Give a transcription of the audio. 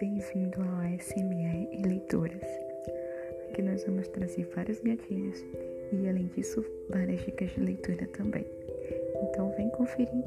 Bem-vindo ao SME e Leituras. Aqui nós vamos trazer vários gatilhos e, além disso, várias dicas de leitura também. Então, vem conferir.